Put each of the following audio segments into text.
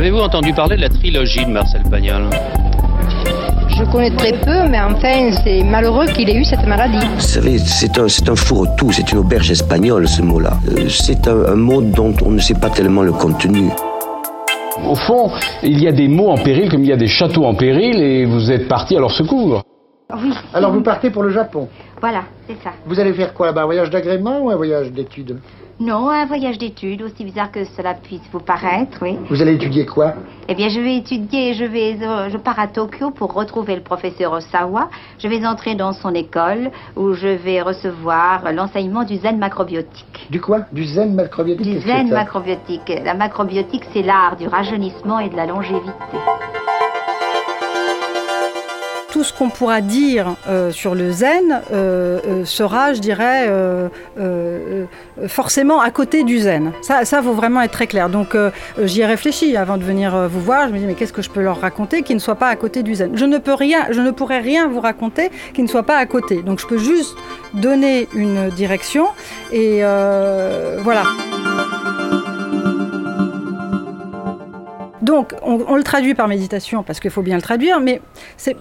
Avez-vous entendu parler de la trilogie de Marcel Pagnol? Je connais très peu, mais enfin, c'est malheureux qu'il ait eu cette maladie. Vous savez, c'est un, c'est un fourre-tout, c'est une auberge espagnole, ce mot-là. Euh, C'est un, un mot dont on ne sait pas tellement le contenu. Au fond, il y a des mots en péril comme il y a des châteaux en péril et vous êtes parti à leur secours. Oui. Alors vous partez pour le Japon. Voilà, c'est ça. Vous allez faire quoi là-bas? Un voyage d'agrément ou un voyage d'études? Non, un voyage d'études, aussi bizarre que cela puisse vous paraître, oui. Vous allez étudier quoi? Eh bien, je vais étudier, je vais, euh, je pars à Tokyo pour retrouver le professeur Osawa. Je vais entrer dans son école où je vais recevoir l'enseignement du zen macrobiotique. Du quoi? Du zen macrobiotique Du zen macrobiotique. La macrobiotique, c'est l'art du rajeunissement et de la longévité. Tout ce qu'on pourra dire euh, sur le zen euh, euh, sera, je dirais, forcément à côté du zen. Ça, ça vraiment être très clair. Donc, j'y ai réfléchi avant de venir vous voir. Je me dis, mais qu'est-ce que je peux leur raconter qui ne soit pas à côté du zen? Je ne peux rien, je ne pourrais rien vous raconter qui ne soit pas à côté. Donc, je peux juste donner une direction et voilà. Donc, on, le traduit par méditation parce qu'il faut bien le traduire, mais c'est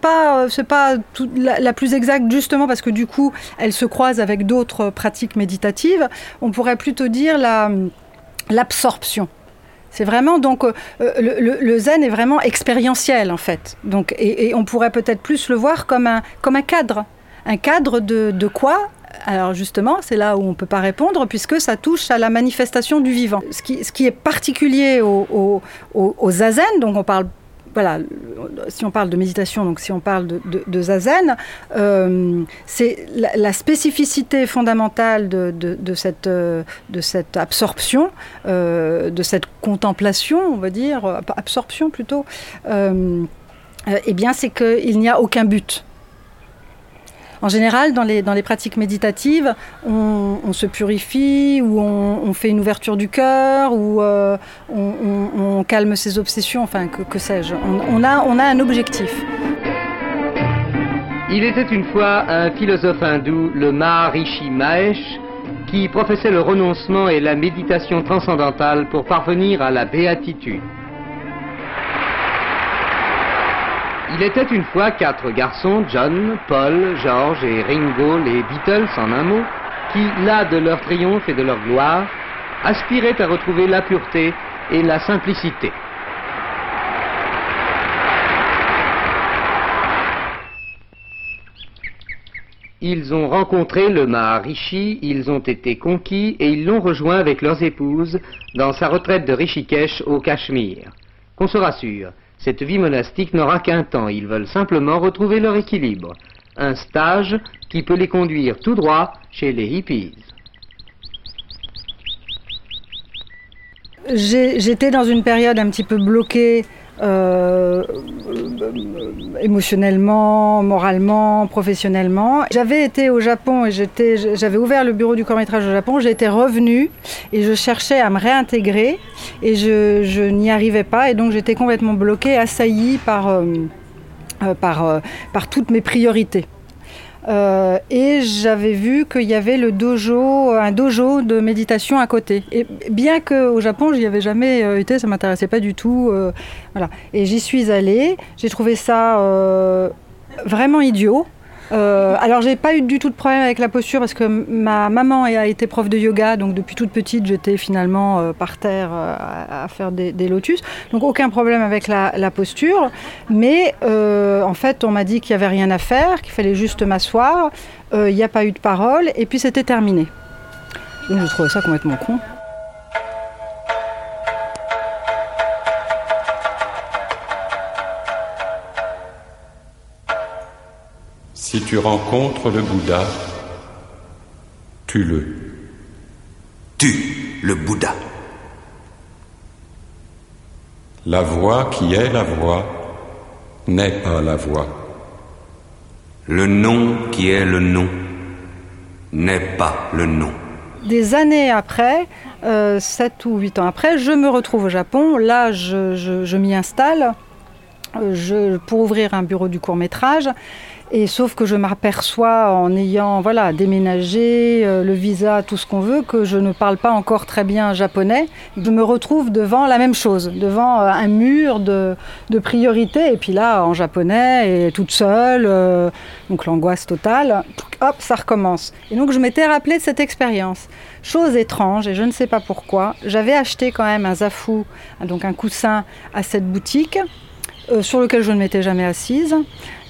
pas euh, pas la, plus exacte justement parce que du coup, elle se croise avec d'autres pratiques méditatives. On pourrait plutôt dire la l'absorption. C'est vraiment donc euh, le, zen est vraiment expérientiel en fait. Donc et, on pourrait peut-être plus le voir comme un cadre, un cadre de, quoi alors justement, c'est là où on ne peut pas répondre puisque ça touche à la manifestation du vivant. Ce qui, est particulier au, au, au- au zazen, donc on parle voilà, si on parle de méditation, donc si on parle de, zazen, euh, c'est la, spécificité fondamentale de, euh, cette absorption, euh, de cette contemplation, on va dire, absorption plutôt, eh bien, c'est qu'il n'y a aucun but. En général, dans les, pratiques méditatives, on, se purifie, ou on, fait une ouverture du cœur, ou euh, on, calme ses obsessions, enfin, que, sais-je. On, on a, on a un objectif. Il était une fois un philosophe hindou, le Maharishi Mahesh, qui professait le renoncement et la méditation transcendantale pour parvenir à la béatitude. Il était une fois quatre garçons, John, Paul, George et Ringo, les Beatles en un mot, qui, là de leur triomphe et de leur gloire, aspiraient à retrouver la pureté et la simplicité. Ils ont rencontré le Maharishi, ils ont été conquis et ils l'ont rejoint avec leurs épouses dans sa retraite de Rishikesh au Cachemire. Qu'on se rassure, cette vie monastique n'aura qu'un temps, ils veulent simplement retrouver leur équilibre. Un stage qui peut les conduire tout droit chez les hippies. J'étais dans une période un petit peu bloquée euh, émotionnellement, moralement, professionnellement. J'avais été au Japon et j'avais ouvert le bureau du court métrage au Japon. J'étais revenue et je cherchais à me réintégrer et je, n'y arrivais pas et donc j'étais complètement bloquée, assaillie par, euh, euh, par, par toutes mes priorités. Euh, et j'avais vu qu'il y avait le dojo, un dojo de méditation à côté. Et bien qu'au Japon, j'y avais jamais euh, été, ça m'intéressait pas du tout. euh, voilà. Et j'y suis allée. J'ai trouvé ça vraiment idiot. Euh, alors j'ai pas eu du tout de problème avec la posture parce que ma maman a été prof de yoga, donc depuis toute petite j'étais finalement euh, par terre euh, à, faire des, lotus, donc aucun problème avec la, posture. Mais en fait on m'a dit qu'il y avait rien à faire, qu'il fallait juste m'asseoir. Il n'y a pas eu de parole et puis c'était terminé. Donc j'ai trouvé ça complètement con. Si tu rencontres le Bouddha, tue-le. Tue le Bouddha. La voix qui est la voix n'est pas la voix. Le nom qui est le nom n'est pas le nom. Des années après, euh, 7 ou 8 ans après, je me retrouve au Japon. Là, je, je- je m'y installe euh, je, pour ouvrir un bureau du court métrage. Et sauf que je m'aperçois en ayant voilà, déménagé, euh, le visa, tout ce qu'on veut, que je ne parle pas encore très bien japonais. Je me retrouve devant la même chose, devant euh, un mur de, de priorités. Et puis là, en japonais, et toute seule, euh, donc l'angoisse totale, hop, ça recommence. Et donc je m'étais rappelé de cette expérience. Chose étrange, et je ne sais pas pourquoi, j'avais acheté quand même un zafou, donc un coussin, à cette boutique, euh, sur lequel je ne m'étais jamais assise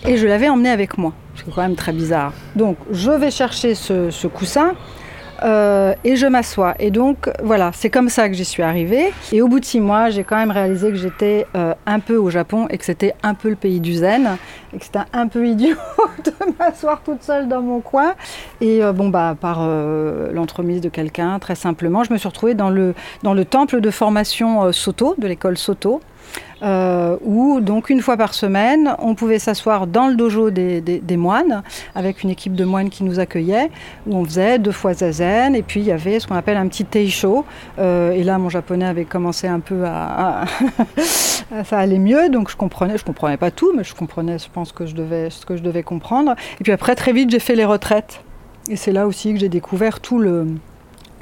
et je l'avais emmené avec moi. C'est quand même très bizarre. Donc je vais chercher ce, coussin euh, et je m'assois. Et donc voilà, c'est comme ça que j'y suis arrivée. Et au bout de six mois, j'ai quand même réalisé que j'étais euh, un peu au Japon et que c'était un peu le pays du zen et que c'était un peu idiot de m'asseoir toute seule dans mon coin. Et bon bah par l'entremise de quelqu'un, très simplement, je me suis retrouvée dans le temple de formation Soto de l'école Soto. Euh, où donc une fois par semaine, on pouvait s'asseoir dans le dojo des, moines, avec une équipe de moines qui nous accueillait, où on faisait deux fois zazen, et puis il y avait ce qu'on appelle un petit teisho. Euh, et là, mon japonais avait commencé un peu à, à- ça allait mieux, donc je comprenais, je comprenais pas tout, mais je comprenais, je pense que je devais, ce que je devais comprendre. Et puis après, très vite, j'ai fait les retraites, et c'est là aussi que j'ai découvert tout le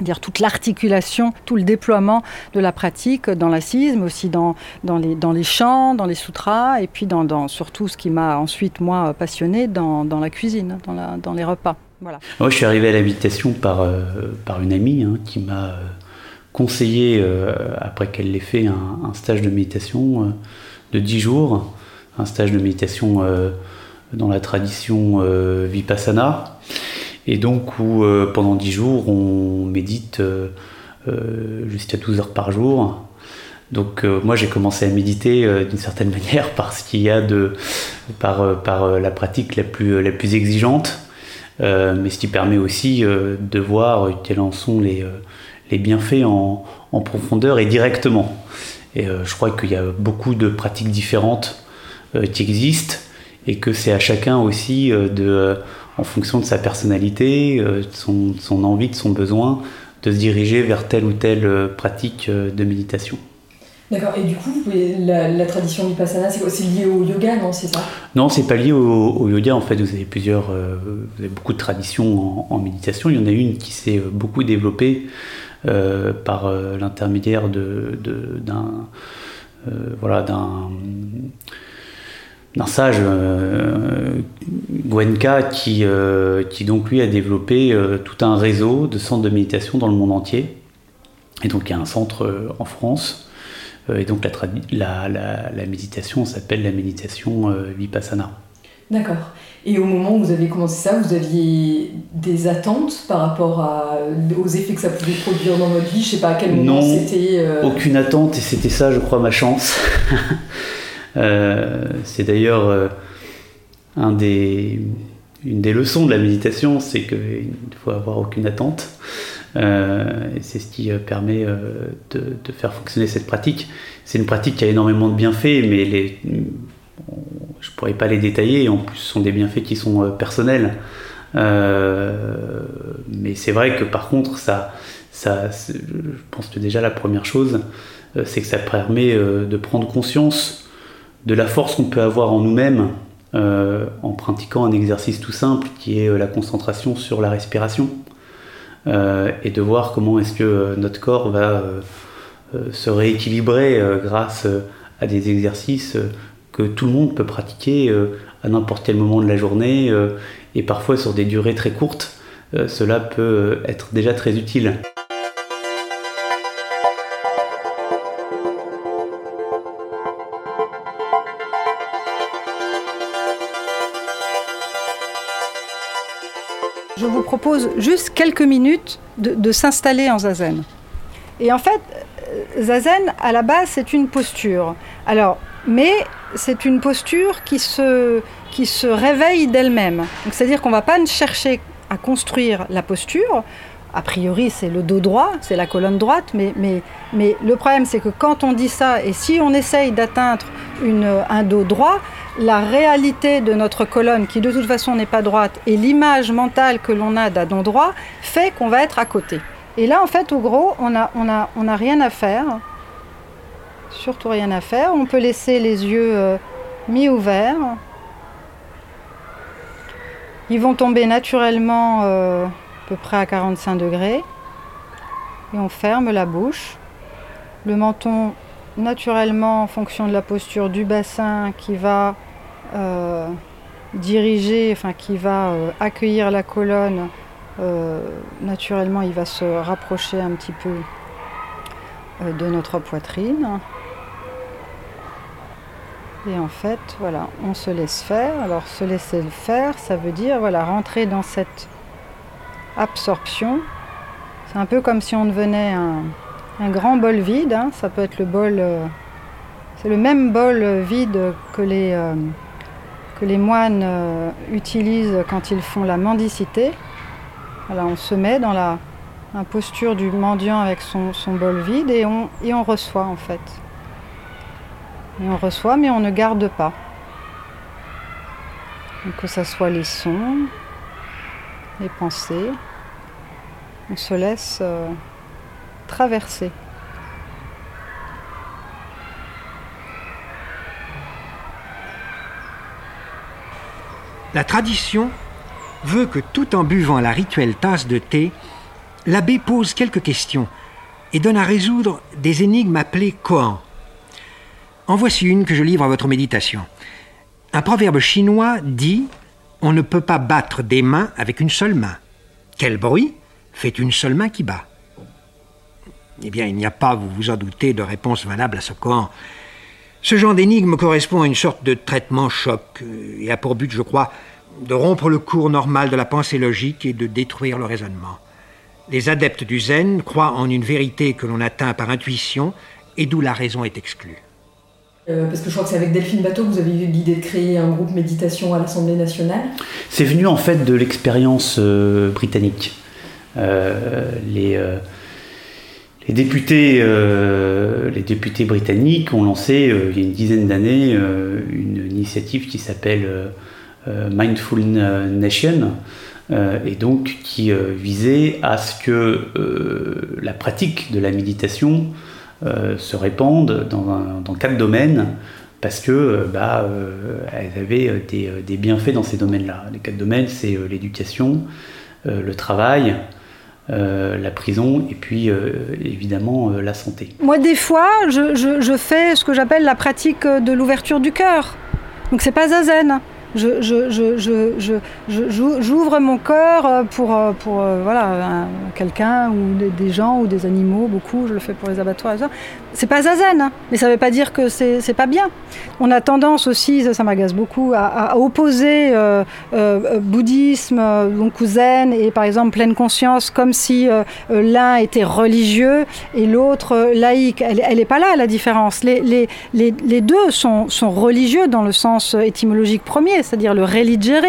dire toute l'articulation, tout le déploiement de la pratique dans l'assise, mais aussi dans, dans, les, dans les chants, dans les sutras, et puis dans, dans surtout ce qui m'a ensuite, moi, passionné dans, dans la cuisine, dans, la, dans les repas. Voilà. Moi, je suis arrivé à la méditation par, euh, par une amie hein, qui m'a euh, conseillé, euh, après qu'elle l'ait fait, un, stage de méditation de 10 jours, un stage de méditation dans la tradition Vipassana, et donc où euh, pendant 10 jours, on médite euh, euh, jusqu'à 12 heures par jour. Donc moi j'ai commencé à méditer d'une certaine manière par ce qu'il y a de par, la pratique la plus, la plus exigeante, mais ce qui permet aussi de voir quels en sont les, les bienfaits en, en profondeur et directement. Et je crois qu'il y a beaucoup de pratiques différentes qui existent et que c'est à chacun aussi de, en fonction de sa personnalité, euh, de son, de son envie, de son besoin, de se diriger vers telle ou telle euh, pratique euh, de méditation. D'accord, et du coup, la, la tradition Vipassana, c'est C'est lié au yoga, non C'est ça? Non, c'est pas lié au, au yoga. En fait, vous avez plusieurs, euh, vous avez beaucoup de traditions en, en méditation. Il y en a une qui s'est beaucoup développée euh, par euh, l'intermédiaire de, de- d'un, voilà, d'un d'un sage euh, Gwenka qui, euh, qui donc lui a développé euh, tout un réseau de centres de méditation dans le monde entier. Et donc il y a un centre euh, en France. Et donc la, tradi- la, la- la méditation s'appelle la méditation Vipassana. D'accord. Et au moment où vous avez commencé ça, vous aviez des attentes par rapport à, aux effets que ça pouvait produire dans votre vie? Je sais pas à quel moment c'était. euh, Aucune attente, et c'était ça, je crois, ma chance. Euh, c'est d'ailleurs euh, une des leçons de la méditation, c'est qu'il faut avoir aucune attente. Euh, c'est ce qui permet de, faire fonctionner cette pratique. C'est une pratique qui a énormément de bienfaits, mais je pourrais pas les détailler. En plus, ce sont des bienfaits qui sont personnels. Mais c'est vrai que par contre, ça, je pense que déjà la première chose, c'est que ça permet de prendre conscience de la force qu'on peut avoir en nous-mêmes euh, en pratiquant un exercice tout simple qui est euh, la concentration sur la respiration Euh, et de voir comment est-ce que notre corps va se rééquilibrer grâce à des exercices que tout le monde peut pratiquer à n'importe quel moment de la journée et parfois sur des durées très courtes. Cela peut être déjà très utile. Je vous propose juste quelques minutes de, s'installer en zazen. Et en fait, euh, zazen, à la base, c'est une posture. Alors, mais c'est une posture qui se, qui se réveille d'elle-même. C'est-à-dire qu'on ne va pas chercher à construire la posture. A priori, c'est le dos droit, c'est la colonne droite, mais, mais, mais le problème, c'est que quand on dit ça, et si on essaye d'atteindre un dos droit, la réalité de notre colonne, qui de toute façon n'est pas droite, et l'image mentale que l'on a d'un dos droit, fait qu'on va être à côté. Et là, en fait, au gros, on n'a on a, on a rien à faire. Surtout rien à faire. On peut laisser les yeux euh, mi-ouverts. Ils vont tomber naturellement euh, à peu près à 45 degrés. Et on ferme la bouche. Le menton, naturellement, en fonction de la posture du bassin qui va euh, diriger, enfin qui va euh, accueillir la colonne, naturellement, il va se rapprocher un petit peu de notre poitrine. Et en fait, voilà, on se laisse faire. Alors se laisser le faire, ça veut dire voilà, rentrer dans cette absorption. C'est un peu comme si on devenait un, grand bol vide. Hein. Ça peut être le bol. Euh, c'est le même bol vide que les, euh, moines euh, utilisent quand ils font la mendicité. Voilà, on se met dans la, posture du mendiant avec son, bol vide et on, reçoit en fait. Et on reçoit, mais on ne garde pas. que ce soit les sons, les pensées, on se laisse traverser. La tradition veut que tout en buvant la rituelle tasse de thé, l'abbé pose quelques questions et donne à résoudre des énigmes appelées koans. En voici une que je livre à votre méditation. Un proverbe chinois dit On ne peut pas battre des mains avec une seule main. Quel bruit fait une seule main qui bat? Eh bien, il n'y a pas, vous vous en doutez, de réponse valable à ce camp. Ce genre d'énigme correspond à une sorte de traitement choc euh, et a pour but, je crois, de rompre le cours normal de la pensée logique et de détruire le raisonnement. Les adeptes du zen croient en une vérité que l'on atteint par intuition et d'où la raison est exclue. Euh, parce que je crois que c'est avec Delphine Bateau que vous avez eu l'idée de créer un groupe méditation à l'Assemblée nationale. C'est venu en fait de l'expérience euh, britannique. Euh, les, les, députés, les députés britanniques ont lancé il y a une dizaine d'années une initiative qui s'appelle Mindful Nation. et donc qui visait à ce que la pratique de la méditation euh, se répandent dans, quatre domaines parce que euh, bah, euh, elles avaient des, bienfaits dans ces domaines-là. Les quatre domaines, c'est l'éducation, le travail, la prison et puis évidemment la santé. Moi, des fois, je, je fais ce que j'appelle la pratique de l'ouverture du cœur. Donc, c'est pas zazen j'ouvre mon cœur euh, pour, euh, pour euh, voilà, quelqu'un ou des, gens ou des animaux, beaucoup, je le fais pour les abattoirs et ça. C'est pas zazen, hein, mais ça veut pas dire que c'est pas bien. On a tendance aussi, ça, m'agace beaucoup, à, opposer bouddhisme, donc zen et par exemple pleine conscience comme si l'un était religieux et l'autre laïque. Elle n'est pas là la différence. Les, les, les, les deux sont, sont religieux dans le sens étymologique premier c'est-à-dire le religere.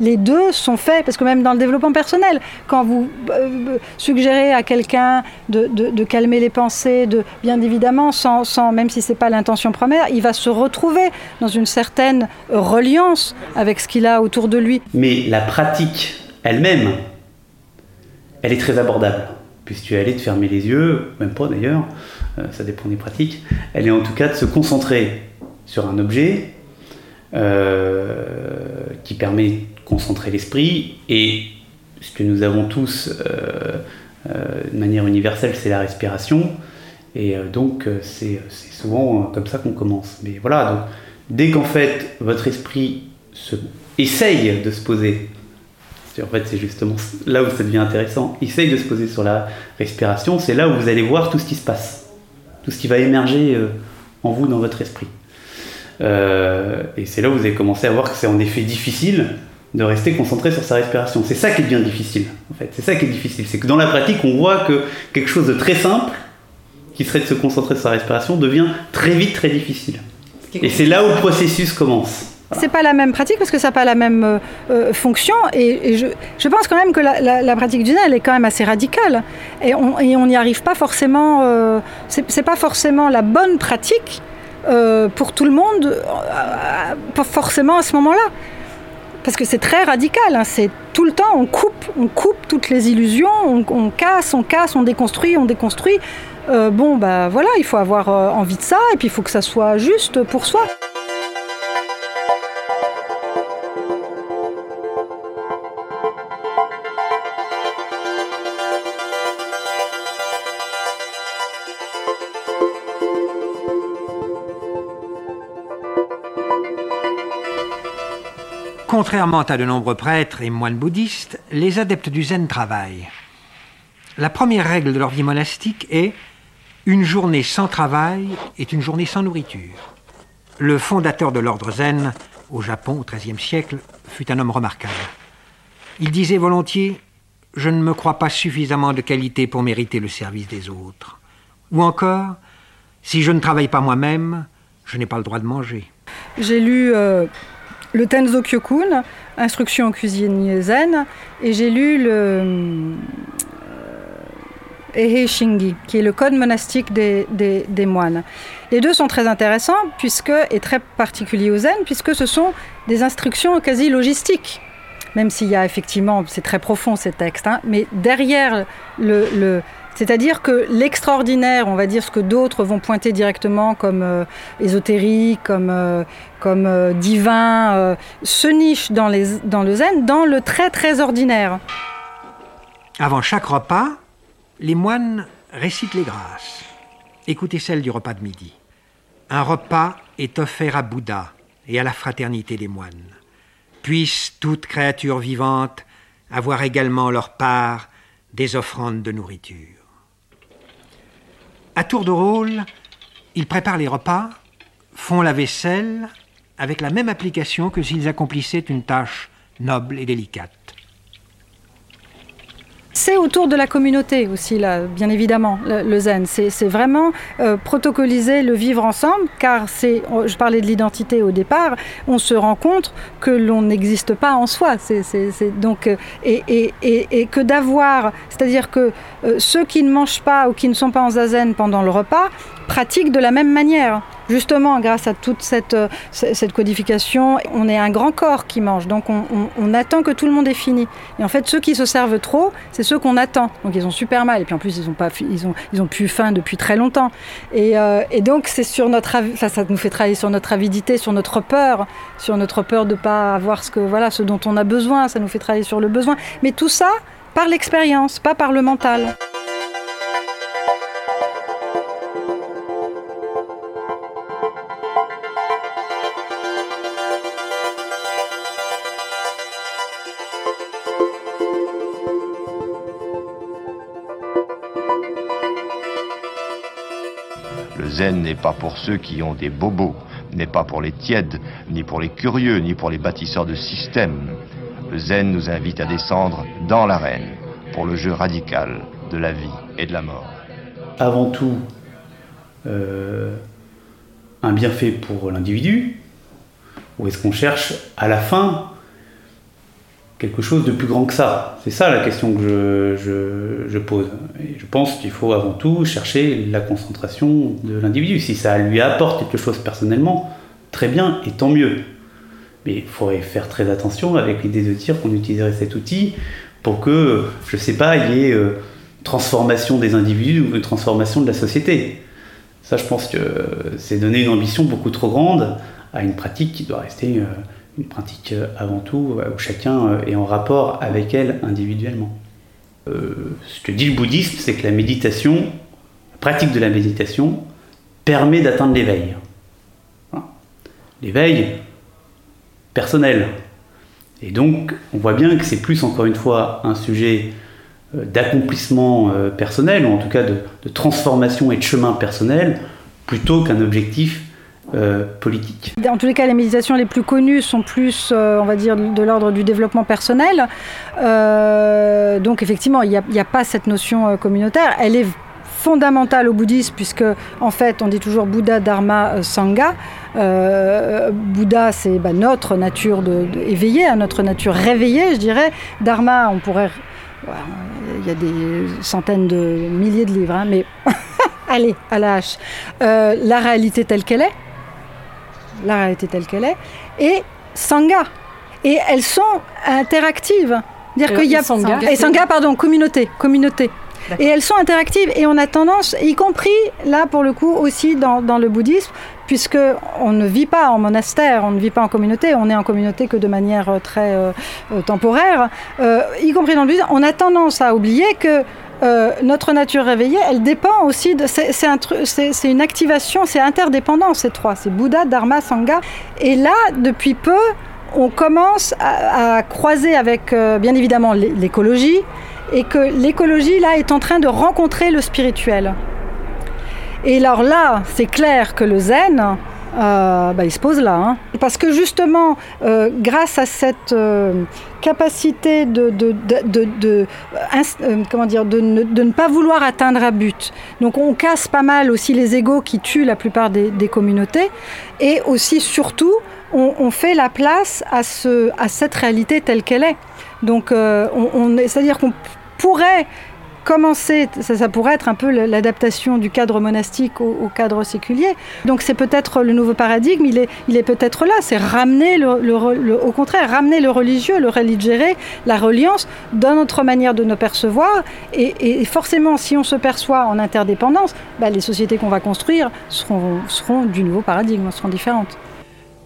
Les deux sont faits, parce que même dans le développement personnel, quand vous euh, suggérez à quelqu'un de, calmer les pensées, de, bien évidemment, sans, sans même si ce n'est pas l'intention première, il va se retrouver dans une certaine reliance avec ce qu'il a autour de lui. Mais la pratique elle-même, elle est très abordable. Puisque tu es allé te fermer les yeux, même pas d'ailleurs, euh, ça dépend des pratiques, elle est en tout cas de se concentrer sur un objet qui permet de concentrer l'esprit. Et ce que nous avons tous euh, euh, de manière universelle, c'est la respiration. Et donc, c'est souvent comme ça qu'on commence. Mais voilà, donc, dès qu'en fait, votre esprit essaye de se poser, en fait, c'est justement là où ça devient intéressant, essaye de se poser sur la respiration, c'est là où vous allez voir tout ce qui se passe, tout ce qui va émerger en vous, dans votre esprit. Euh, et c'est là où vous avez commencé à voir que c'est en effet difficile de rester concentré sur sa respiration. C'est ça qui devient difficile, en fait. C'est ça qui est difficile. C'est que dans la pratique, on voit que quelque chose de très simple, qui serait de se concentrer sur sa respiration, devient très vite très difficile. Et c'est là où le processus commence. C'est pas la même pratique parce que ça n'a pas la même euh, euh, fonction et, je, je, pense quand même que la, pratique du zen elle est quand même assez radicale et on n'y arrive pas forcément. Euh, c'est pas forcément la bonne pratique euh, pour tout le monde, euh, pas forcément à ce moment-là. Parce que c'est très radical, hein. c'est tout le temps, on coupe, on coupe toutes les illusions, on, casse, on casse, on déconstruit, on déconstruit. Euh, bon, bah voilà, il faut avoir envie de ça, et puis il faut que ça soit juste pour soi. Contrairement à de nombreux prêtres et moines bouddhistes, les adeptes du zen travaillent. La première règle de leur vie monastique est une journée sans travail est une journée sans nourriture. Le fondateur de l'ordre zen au Japon au XIIIe siècle fut un homme remarquable. Il disait volontiers Je ne me crois pas suffisamment de qualité pour mériter le service des autres. Ou encore Si je ne travaille pas moi-même, je n'ai pas le droit de manger. J'ai lu euh, le Tenzo Kyokun, Instruction en cuisine zen, et j'ai lu le euh, Ehe Shingi, qui est le code monastique des, des, moines. Les deux sont très intéressants puisque, et très particuliers au zen, puisque ce sont des instructions quasi logistiques. Même s'il y a effectivement, c'est très profond ces textes, hein, mais derrière le c'est-à-dire que l'extraordinaire, on va dire ce que d'autres vont pointer directement comme euh, ésotérique, comme, euh, euh, divin, se niche dans, le zen, dans le très très ordinaire. Avant chaque repas, les moines récitent les grâces. Écoutez celle du repas de midi. Un repas est offert à Bouddha et à la fraternité des moines. Puisse toute créature vivante avoir également leur part des offrandes de nourriture. À tour de rôle, ils préparent les repas, font la vaisselle avec la même application que s'ils accomplissaient une tâche noble et délicate. C'est autour de la communauté aussi, là, bien évidemment, le, zen. C'est vraiment euh, protocoliser le vivre ensemble, car c'est, je parlais de l'identité au départ, on se rend compte que l'on n'existe pas en soi. C'est, donc, euh, et, et, et, et, que d'avoir, c'est-à-dire que euh, ceux qui ne mangent pas ou qui ne sont pas en zazen pendant le repas pratiquent de la même manière. Justement, grâce à toute cette, euh, cette codification, on est un grand corps qui mange, donc on, attend que tout le monde ait fini. Et en fait, ceux qui se servent trop, c'est ceux qu'on attend. Donc ils ont super mal, et puis en plus, ils ont, ils ont, ils ont plus faim depuis très longtemps. Et, euh, donc, c'est sur notre, ça, ça nous fait travailler sur notre avidité, sur notre peur, sur notre peur de ne pas avoir ce, que, voilà, ce dont on a besoin, ça nous fait travailler sur le besoin. Mais tout ça par l'expérience, pas par le mental. N'est pas pour ceux qui ont des bobos, n'est pas pour les tièdes, ni pour les curieux, ni pour les bâtisseurs de systèmes. Le zen nous invite à descendre dans l'arène pour le jeu radical de la vie et de la mort. Avant tout, euh, un bienfait pour l'individu, ou est-ce qu'on cherche à la fin quelque chose de plus grand que ça C'est ça la question que je, je, pose. Et je pense qu'il faut avant tout chercher la concentration de l'individu. Si ça lui apporte quelque chose personnellement, très bien et tant mieux. Mais il faudrait faire très attention avec l'idée de dire qu'on utiliserait cet outil pour que, je ne sais pas, il y ait euh, transformation des individus ou une transformation de la société. Ça, je pense que c'est donner une ambition beaucoup trop grande à une pratique qui doit rester euh, une pratique euh, avant tout où chacun est en rapport avec elle individuellement. Euh, ce que dit le bouddhisme, c'est que la méditation, la pratique de la méditation, permet d'atteindre l'éveil. Voilà. L'éveil personnel. Et donc, on voit bien que c'est plus, encore une fois, un sujet d'accomplissement personnel, ou en tout cas de, transformation et de chemin personnel, plutôt qu'un objectif euh, politique. En tous les cas, les méditations les plus connues sont plus, euh, on va dire, de l'ordre du développement personnel. Euh, donc, effectivement, il n'y a, pas cette notion communautaire. Elle est fondamentale au bouddhisme, puisque, en fait, on dit toujours Bouddha, Dharma, Sangha. Bouddha, c'est bah, notre nature éveillée, hein, notre nature réveillée, je dirais. Dharma, on pourrait il y a des centaines de milliers de livres, hein, mais allez, à la hache. Euh, la réalité telle qu'elle est, la réalité telle qu'elle est, et Sangha. Et elles sont interactives. Dire qu'il y a Sangha, et Sangha, pardon, communauté, communauté. Et elles sont interactives et on a tendance, y compris là pour le coup aussi dans, dans le bouddhisme, puisque on ne vit pas en monastère, on ne vit pas en communauté, on est en communauté que de manière très euh, temporaire, euh, y compris dans le bouddhisme, on a tendance à oublier que euh, notre nature réveillée, elle dépend aussi de. C'est un, une activation, c'est interdépendant ces trois. C'est Bouddha, Dharma, Sangha. Et là, depuis peu, on commence à, croiser avec, euh, bien évidemment, l'écologie, et que l'écologie, là, est en train de rencontrer le spirituel. Et alors là, c'est clair que le zen, euh, bah, il se pose là. Hein. Parce que justement, euh, grâce à cette euh, capacité de, comment dire, de ne, pas vouloir atteindre un but, donc on casse pas mal aussi les égaux qui tuent la plupart des, communautés, et aussi surtout, on, fait la place à, ce, à cette réalité telle qu'elle est. Donc, on, c'est-à-dire qu'on pourrait commencer, ça, pourrait être un peu l'adaptation du cadre monastique au, cadre séculier. Donc c'est peut-être le nouveau paradigme, il est, il est peut-être là, c'est ramener le, au contraire, ramener le religieux, le religéré, la reliance dans notre manière de nous percevoir. Et, forcément, si on se perçoit en interdépendance, bah, les sociétés qu'on va construire seront, seront du nouveau paradigme, seront différentes.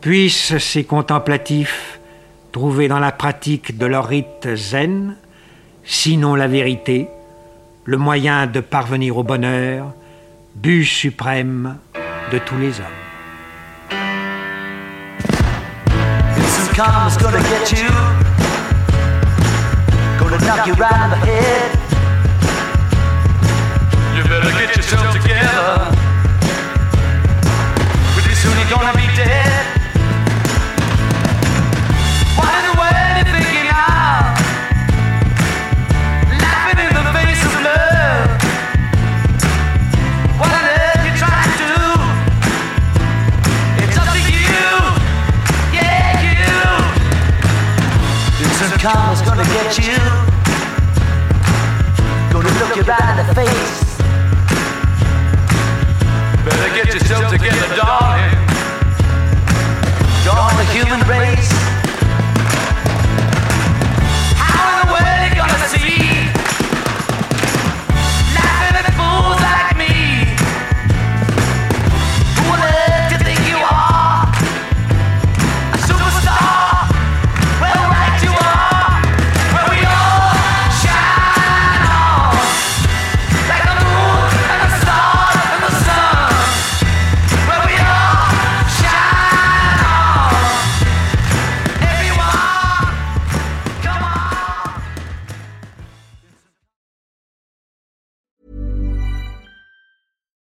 Puissent ces contemplatifs trouver dans la pratique de leur rite zen, sinon la vérité, le moyen de parvenir au bonheur, but suprême de tous les hommes. Some karma's gonna get you, gonna knock you right in the head. You better get yourself together, pretty soon you're gonna be dead. Karma's gonna get you. Gonna look you right in the face. Better get yourself together, darling. Join the human race. How in the world are you gonna see?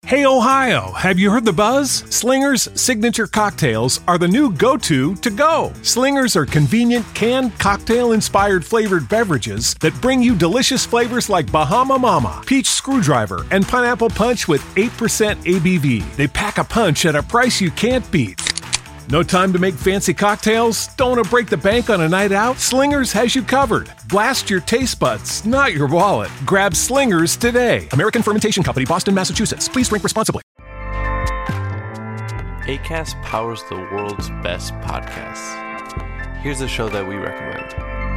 Hey Ohio, have you heard the buzz? Slinger's signature cocktails are the new go to to go. Slingers are convenient canned cocktail inspired flavored beverages that bring you delicious flavors like Bahama Mama, Peach Screwdriver, and Pineapple Punch with 8% ABV. They pack a punch at a price you can't beat. No time to make fancy cocktails? Don't want to break the bank on a night out? Slingers has you covered. Blast your taste buds, not your wallet. Grab Slingers today. American Fermentation Company, Boston, Massachusetts. Please drink responsibly. ACAST powers the world's best podcasts. Here's a show that we recommend.